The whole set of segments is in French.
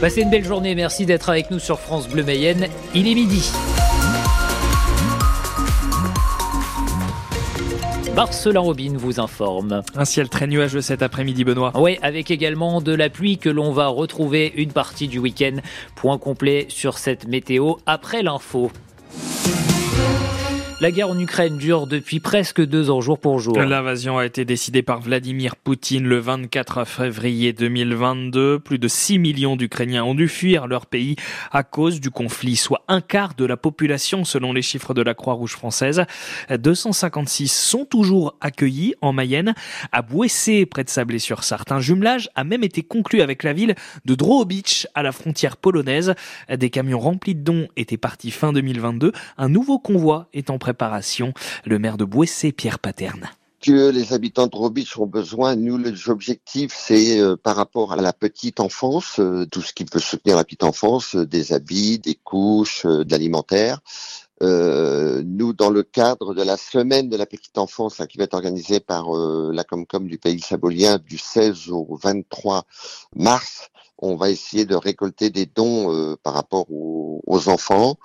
Passez une belle journée, merci d'être avec nous sur France Bleu Mayenne. Il est midi. Marcelin Robin vous informe. Un ciel très nuageux cet après-midi, Benoît. Oui, avec également de la pluie que l'on va retrouver une partie du week-end. Point complet sur cette météo après l'info. La guerre en Ukraine dure depuis presque deux ans jour pour jour. L'invasion a été décidée par Vladimir Poutine le 24 février 2022. Plus de 6 millions d'Ukrainiens ont dû fuir leur pays à cause du conflit, soit un quart de la population selon les chiffres de la Croix-Rouge française. 256 sont toujours accueillis en Mayenne. À Bouessé, près de Sablé-sur-Sarthe, un jumelage a même été conclu avec la ville de Drohobicz à la frontière polonaise. Des camions remplis de dons étaient partis fin 2022. Un nouveau convoi est en Le maire de Bouessé, Pierre Paterne que les habitants de Robich ont besoin. Nous, les objectifs, c'est euh, par rapport à la petite enfance, euh, tout ce qui peut soutenir la petite enfance, euh, des habits, des couches, de l'alimentaire. nous, dans le cadre de la semaine de la petite enfance qui va être organisée par la Comcom du pays sabolien du 16 au 23 mars, on va essayer de récolter des dons par rapport aux enfants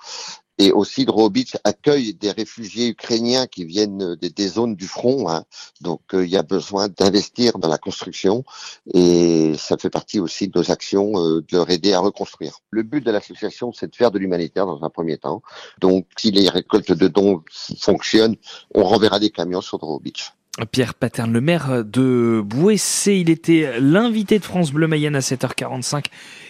et aussi Drobitch accueille des réfugiés ukrainiens qui viennent des, zones du front. Hein. Donc euh, il y a besoin d'investir dans la construction et ça fait partie aussi de nos actions euh, de leur aider à reconstruire. Le but de l'association, c'est de faire de l'humanitaire dans un premier temps. Donc si les récoltes de dons fonctionnent, on renverra des camions sur Drobitch. Pierre Paterne, le maire de Bouessé, il était l'invité de France Bleu Mayenne à 7h45.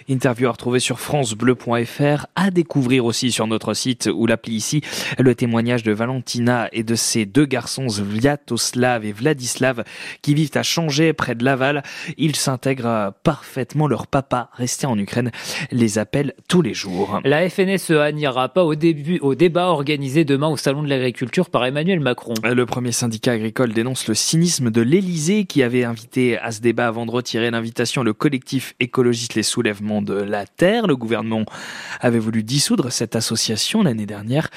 Interview à retrouver sur francebleu.fr, à découvrir aussi sur notre site ou l'appli ici le témoignage de Valentina et de ses deux garçons Sviatoslav et Vladislav qui vivent à Changer près de Laval. Ils s'intègrent parfaitement. Leur papa, resté en Ukraine, les appelle tous les jours. La FNSEA n'ira pas au début au débat organisé demain au Salon de l'Agriculture par Emmanuel Macron. Le premier syndicat agricole dénonce le cynisme de l'Élysée qui avait invité à ce débat avant de retirer l'invitation le collectif écologiste Les Soulèvements de la Terre. Le gouvernement avait voulu dissoudre cette association l'année dernière.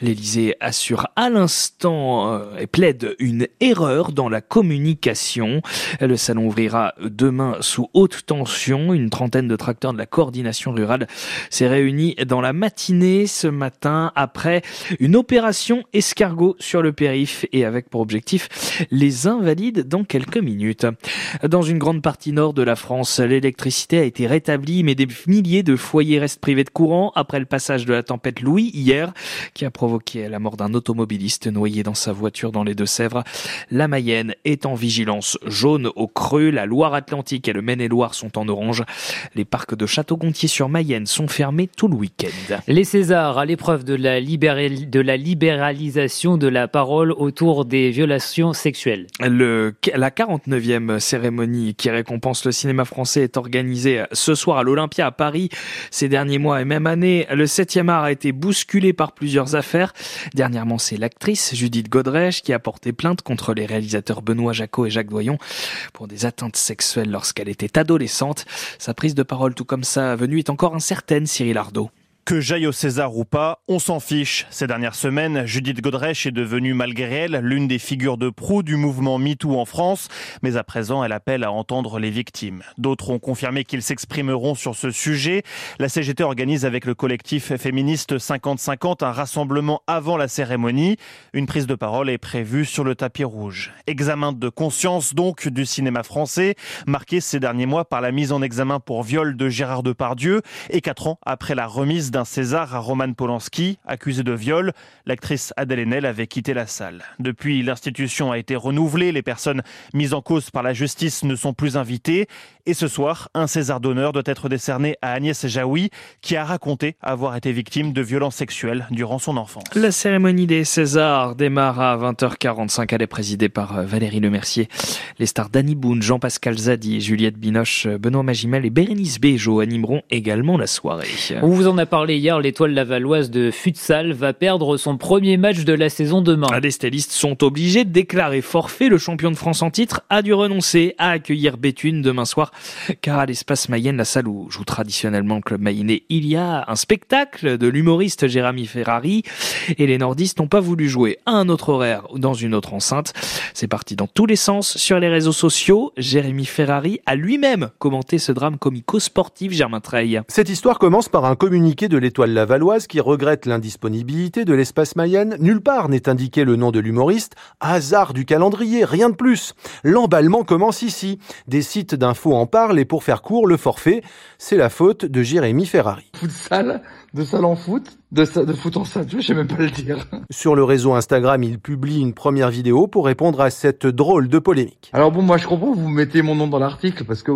L'Élysée assure à l'instant euh, et plaide une erreur dans la communication. Le salon ouvrira demain sous haute tension. Une trentaine de tracteurs de la coordination rurale s'est réunie dans la matinée ce matin après une opération escargot sur le périph et avec pour objectif les invalides dans quelques minutes. Dans une grande partie nord de la France, l'électricité a été rétablie, mais des milliers de foyers restent privés de courant après le passage de la tempête Louis hier, qui a provoqué la mort d'un automobiliste noyé dans sa voiture dans les Deux-Sèvres. La Mayenne est en vigilance jaune au creux, la Loire-Atlantique et le Maine-et-Loire sont en orange. Les parcs de Château-Gontier sur Mayenne sont fermés tout le week-end. Les Césars à l'épreuve de la, de la libéralisation de la parole autour des violations sexuelle. Le, la 49e cérémonie qui récompense le cinéma français est organisée ce soir à l'Olympia à Paris. Ces derniers mois et même année, le 7e art a été bousculé par plusieurs affaires. Dernièrement, c'est l'actrice Judith Godrèche qui a porté plainte contre les réalisateurs Benoît Jacot et Jacques Doyon pour des atteintes sexuelles lorsqu'elle était adolescente. Sa prise de parole tout comme sa venue est encore incertaine, Cyril Ardo. Que j'aille au César ou pas, on s'en fiche. Ces dernières semaines, Judith Godrèche est devenue, malgré elle, l'une des figures de proue du mouvement MeToo en France. Mais à présent, elle appelle à entendre les victimes. D'autres ont confirmé qu'ils s'exprimeront sur ce sujet. La CGT organise avec le collectif féministe 50-50 un rassemblement avant la cérémonie. Une prise de parole est prévue sur le tapis rouge. Examen de conscience donc du cinéma français, marqué ces derniers mois par la mise en examen pour viol de Gérard Depardieu et quatre ans après la remise d'un César à Roman Polanski, accusé de viol. L'actrice Adèle Haenel avait quitté la salle. Depuis, l'institution a été renouvelée. Les personnes mises en cause par la justice ne sont plus invitées. Et ce soir, un César d'honneur doit être décerné à Agnès Jaoui, qui a raconté avoir été victime de violences sexuelles durant son enfance. La cérémonie des Césars démarre à 20h45. Elle est présidée par euh, Valérie Lemercier. Les stars Danny Boone, Jean-Pascal Zadi, Juliette Binoche, Benoît Magimel et Bérénice Bejo animeront également la soirée. On vous en a parlé parlé hier, l'étoile lavalloise de futsal va perdre son premier match de la saison demain. Les stylistes sont obligés de déclarer forfait. Le champion de France en titre a dû renoncer à accueillir Béthune demain soir, car à l'espace Mayenne, la salle où joue traditionnellement le club mayennais, il y a un spectacle de l'humoriste Jérémy Ferrari, et les nordistes n'ont pas voulu jouer à un autre horaire ou dans une autre enceinte. C'est parti dans tous les sens sur les réseaux sociaux. Jérémy Ferrari a lui-même commenté ce drame comico-sportif, Germain Treille. Cette histoire commence par un communiqué de l'étoile lavalloise qui regrette l'indisponibilité de l'espace Mayenne. Nulle part n'est indiqué le nom de l'humoriste. Hasard du calendrier, rien de plus. L'emballement commence ici. Des sites d'infos en parlent et pour faire court, le forfait, c'est la faute de Jérémy Ferrari. De salle en foot, de, de foot en salle, je sais même pas le dire. Sur le réseau Instagram, il publie une première vidéo pour répondre à cette drôle de polémique. Alors bon, moi je comprends, vous mettez mon nom dans l'article parce que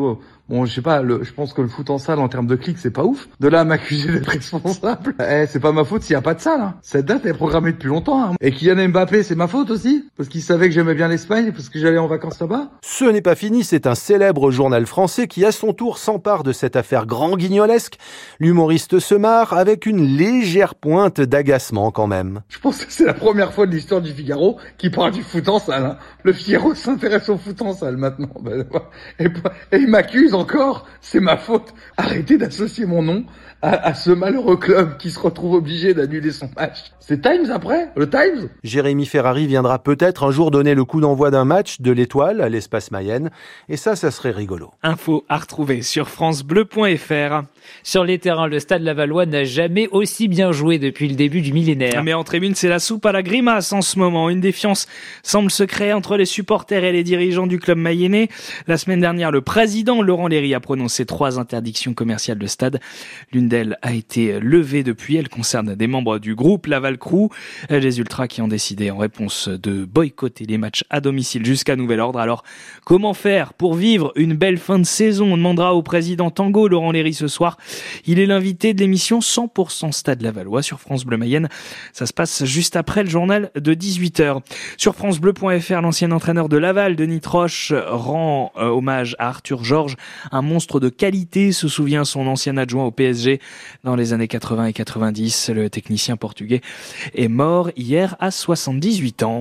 bon, je sais pas, le, je pense que le foot en salle en termes de clics c'est pas ouf. De là à m'accuser d'être responsable, eh, c'est pas ma faute s'il y a pas de salle. Hein. Cette date est programmée depuis longtemps. Hein. Et Kylian Mbappé, c'est ma faute aussi parce qu'il savait que j'aimais bien l'Espagne parce que j'allais en vacances là-bas. Ce n'est pas fini, c'est un célèbre journal français qui à son tour s'empare de cette affaire grand guignolesque. L'humoriste se marre avec une légère pointe d'agacement quand même. Je pense que c'est la première fois de l'histoire du Figaro qui parle du foot en salle. Hein. Le Figaro s'intéresse au foot en salle maintenant. Ben, et, et il m'accuse encore, c'est ma faute. Arrêtez d'associer mon nom à, à, ce malheureux club qui se retrouve obligé d'annuler son match. C'est Times après Le Times Jérémy Ferrari viendra peut-être un jour donner le coup d'envoi d'un match de l'étoile à l'espace Mayenne. Et ça, ça serait rigolo. Info à retrouver sur francebleu.fr. Sur les terrains, le stade Lavallois n'a jamais aussi bien joué depuis le début du millénaire. Mais en tribune, c'est la soupe à la grimace en ce moment. Une défiance semble se créer entre les supporters et les dirigeants du club mayennais. La semaine dernière, le président Laurent Léry a prononcé trois interdictions commerciales de stade. L'une d'elles a été levée depuis. Elle concerne des membres du groupe Laval Crew. Les Ultras qui ont décidé en réponse de boycotter les matchs à domicile jusqu'à nouvel ordre. Alors, comment faire pour vivre une belle fin de saison? On demandera au président Tango Laurent Léry ce soir. Il est l'invité de l'émission 100% Stade Lavallois sur France Bleu Mayenne. Ça se passe juste après le journal de 18h. Sur francebleu.fr, l'ancien entraîneur de Laval, Denis Troche, rend euh, hommage à Arthur Georges, un monstre de qualité, se souvient son ancien adjoint au PSG dans les années 80 et 90. Le technicien portugais est mort hier à 78 ans.